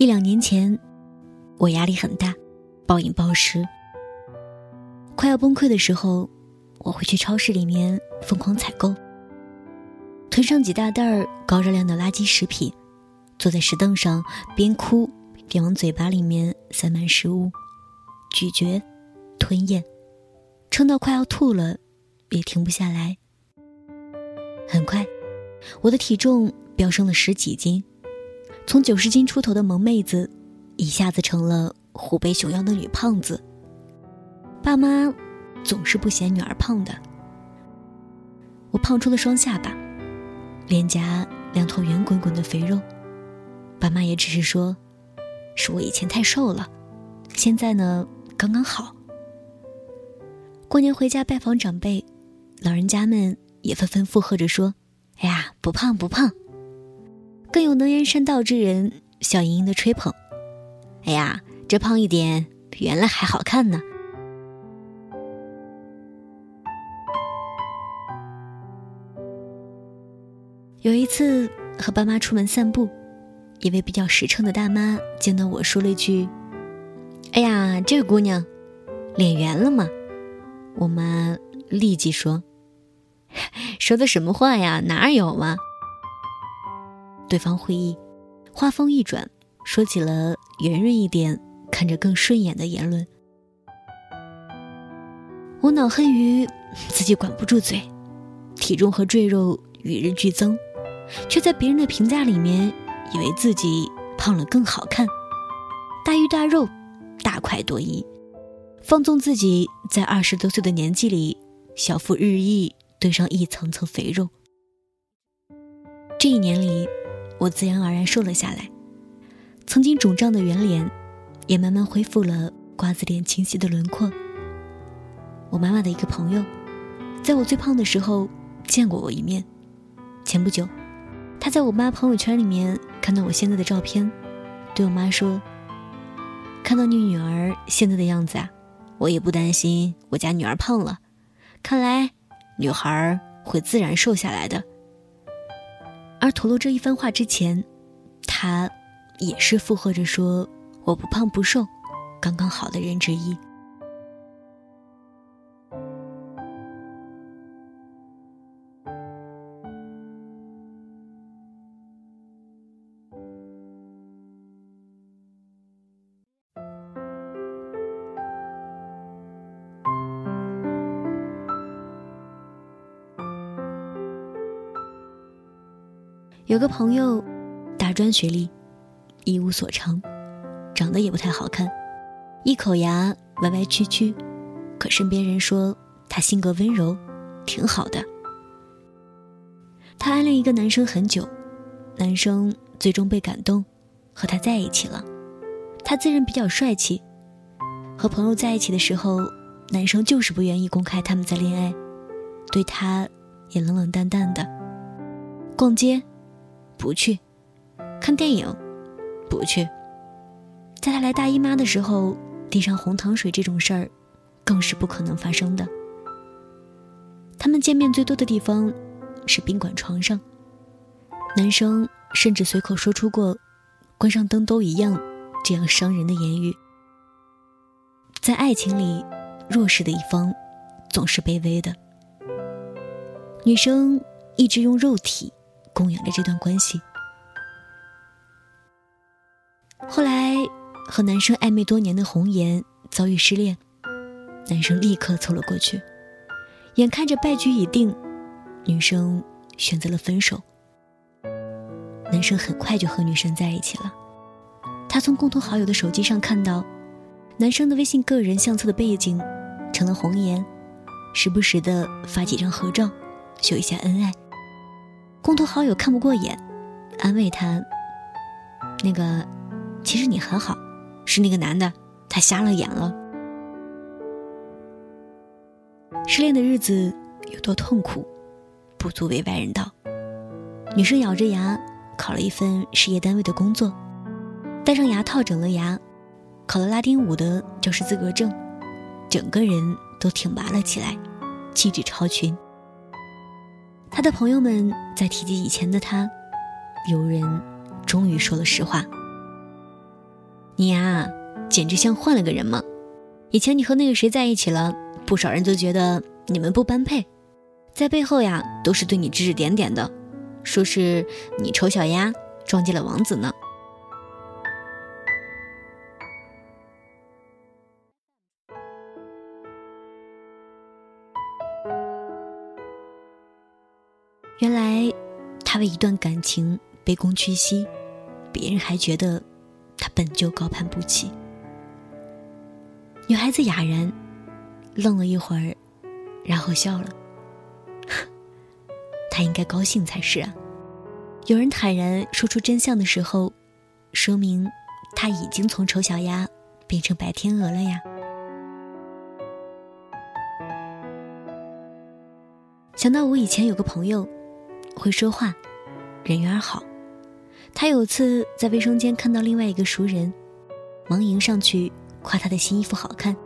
一两年前，我压力很大，暴饮暴食，快要崩溃的时候，我会去超市里面疯狂采购，囤上几大袋儿高热量的垃圾食品，坐在石凳上边哭边往嘴巴里面塞满食物，咀嚼、吞咽，撑到快要吐了，也停不下来。很快，我的体重飙升了十几斤。从九十斤出头的萌妹子，一下子成了虎背熊腰的女胖子。爸妈总是不嫌女儿胖的，我胖出了双下巴，脸颊两坨圆滚滚的肥肉。爸妈也只是说，是我以前太瘦了，现在呢刚刚好。过年回家拜访长辈，老人家们也纷纷附和着说：“哎呀，不胖不胖。”更有能言善道之人笑盈盈的吹捧：“哎呀，这胖一点比原来还好看呢。”有一次和爸妈出门散步，一位比较实诚的大妈见到我说了一句：“哎呀，这个姑娘脸圆了吗？”我妈立即说：“ 说的什么话呀？哪有嘛？”对方会意，话锋一转，说起了圆润一点、看着更顺眼的言论。我恼恨于自己管不住嘴，体重和赘肉与日俱增，却在别人的评价里面以为自己胖了更好看，大鱼大肉，大快朵颐，放纵自己在二十多岁的年纪里，小腹日益堆上一层层肥肉。这一年里。我自然而然瘦了下来，曾经肿胀的圆脸，也慢慢恢复了瓜子脸清晰的轮廓。我妈妈的一个朋友，在我最胖的时候见过我一面。前不久，她在我妈朋友圈里面看到我现在的照片，对我妈说：“看到你女儿现在的样子啊，我也不担心我家女儿胖了。看来，女孩会自然瘦下来的。”而吐露这一番话之前，他也是附和着说：“我不胖不瘦，刚刚好的人之一。”有个朋友，大专学历，一无所长，长得也不太好看，一口牙歪歪曲曲，可身边人说他性格温柔，挺好的。他暗恋一个男生很久，男生最终被感动，和他在一起了。他自认比较帅气，和朋友在一起的时候，男生就是不愿意公开他们在恋爱，对他也冷冷淡淡的。逛街。不去，看电影，不去。在他来大姨妈的时候，递上红糖水这种事儿，更是不可能发生的。他们见面最多的地方，是宾馆床上。男生甚至随口说出过“关上灯都一样”这样伤人的言语。在爱情里，弱势的一方，总是卑微的。女生一直用肉体。供养着这段关系。后来，和男生暧昧多年的红颜遭遇失恋，男生立刻凑了过去，眼看着败局已定，女生选择了分手。男生很快就和女生在一起了。他从共同好友的手机上看到，男生的微信个人相册的背景成了红颜，时不时的发几张合照，秀一下恩爱。共同好友看不过眼，安慰他：“那个，其实你很好，是那个男的，他瞎了眼了。”失恋的日子有多痛苦，不足为外人道。女生咬着牙考了一份事业单位的工作，戴上牙套整了牙，考了拉丁舞的教师资格证，整个人都挺拔了起来，气质超群。他的朋友们在提及以前的他，有人终于说了实话：你呀，简直像换了个人嘛！以前你和那个谁在一起了，不少人都觉得你们不般配，在背后呀都是对你指指点点的，说是你丑小鸭撞见了王子呢。一段感情卑躬屈膝，别人还觉得他本就高攀不起。女孩子哑然，愣了一会儿，然后笑了。他应该高兴才是啊！有人坦然说出真相的时候，说明他已经从丑小鸭变成白天鹅了呀。想到我以前有个朋友。会说话，人缘好。他有次在卫生间看到另外一个熟人，忙迎上去夸他的新衣服好看，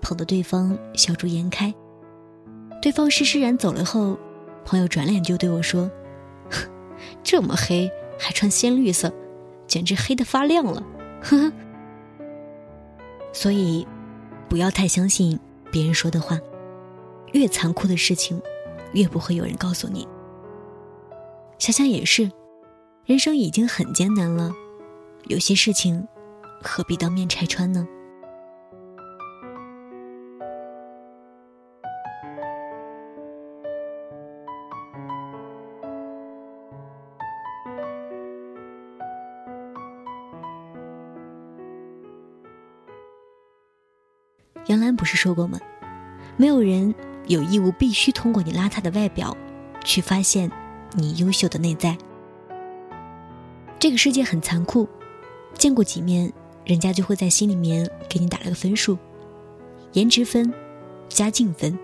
捧得对方笑逐颜开。对方施施然走了后，朋友转脸就对我说：“这么黑还穿鲜绿色，简直黑的发亮了。”呵呵。所以，不要太相信别人说的话，越残酷的事情，越不会有人告诉你。想想也是，人生已经很艰难了，有些事情何必当面拆穿呢？杨澜不是说过吗？没有人有义务必须通过你邋遢的外表去发现。你优秀的内在。这个世界很残酷，见过几面，人家就会在心里面给你打了个分数，颜值分、家境分、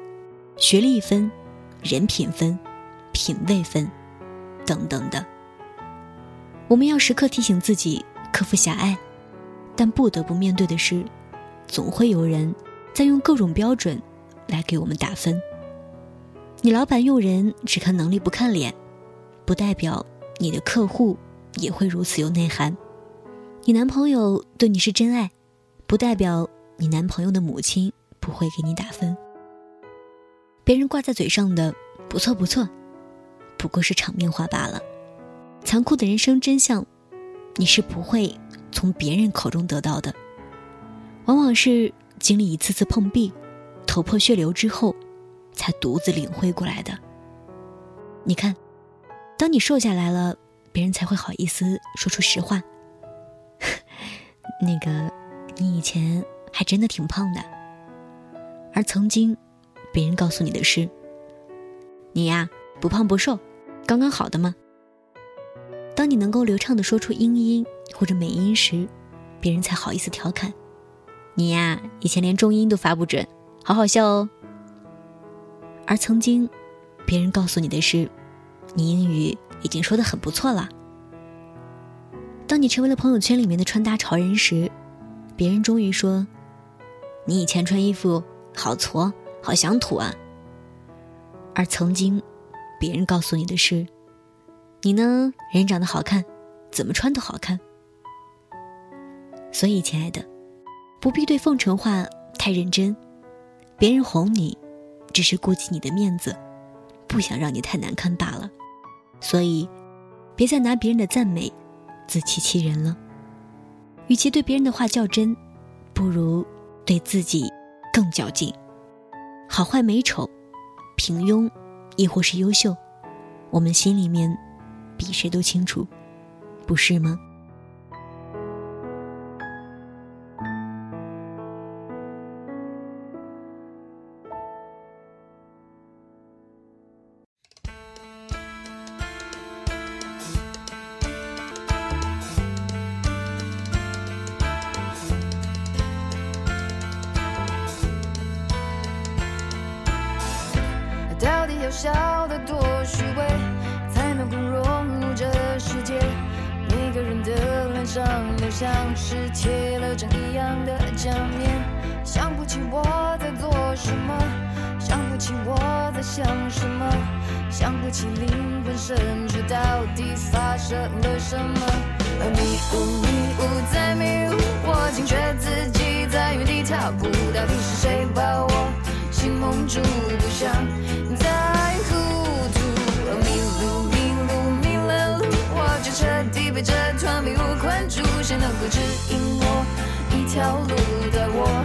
学历分、人品分、品味分，等等的。我们要时刻提醒自己克服狭隘，但不得不面对的是，总会有人在用各种标准来给我们打分。你老板用人只看能力不看脸。不代表你的客户也会如此有内涵。你男朋友对你是真爱，不代表你男朋友的母亲不会给你打分。别人挂在嘴上的“不错不错”，不过是场面话罢了。残酷的人生真相，你是不会从别人口中得到的，往往是经历一次次碰壁、头破血流之后，才独自领会过来的。你看。当你瘦下来了，别人才会好意思说出实话。那个，你以前还真的挺胖的。而曾经，别人告诉你的是，你呀不胖不瘦，刚刚好的吗？当你能够流畅的说出英音或者美音时，别人才好意思调侃，你呀以前连中音都发不准，好好笑哦。而曾经，别人告诉你的是。你英语已经说的很不错了。当你成为了朋友圈里面的穿搭潮人时，别人终于说：“你以前穿衣服好矬，好乡土啊。”而曾经，别人告诉你的是：“你呢，人长得好看，怎么穿都好看。”所以，亲爱的，不必对奉承话太认真。别人哄你，只是顾及你的面子，不想让你太难堪罢了。所以，别再拿别人的赞美自欺欺人了。与其对别人的话较真，不如对自己更较劲。好坏美丑、平庸，亦或是优秀，我们心里面比谁都清楚，不是吗？笑得多虚伪，才能够融入这世界。每个人的脸上都像是贴了张一样的假面。想不起我在做什么，想不起我。在想什么？想不起灵魂深处到底发生了什么。迷雾迷雾在迷雾，我惊觉自己在原地踏步。到底是谁把我心蒙住？不想被这团迷雾困住。谁能够指引我一条路，带我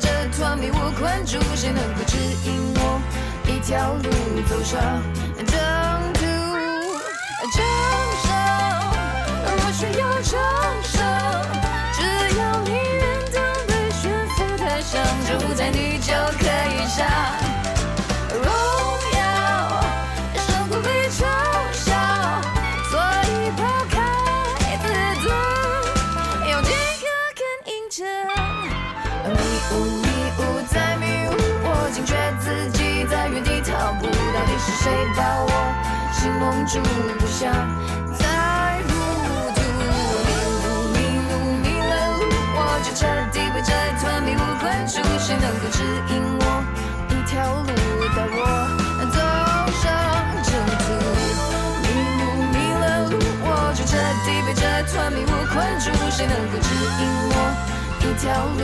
这团迷雾困住。谁能够指引我一条路走上征途？掌声，我需要掌声。只要你愿当被悬浮台上，就在你就可以上住？不想再糊涂。迷路迷路迷了路，我就彻底被这团迷雾困住。谁能够指引我一条路，带我走上征途？迷路迷了路，我就彻底被这团迷雾困住。谁能够指引我一条路，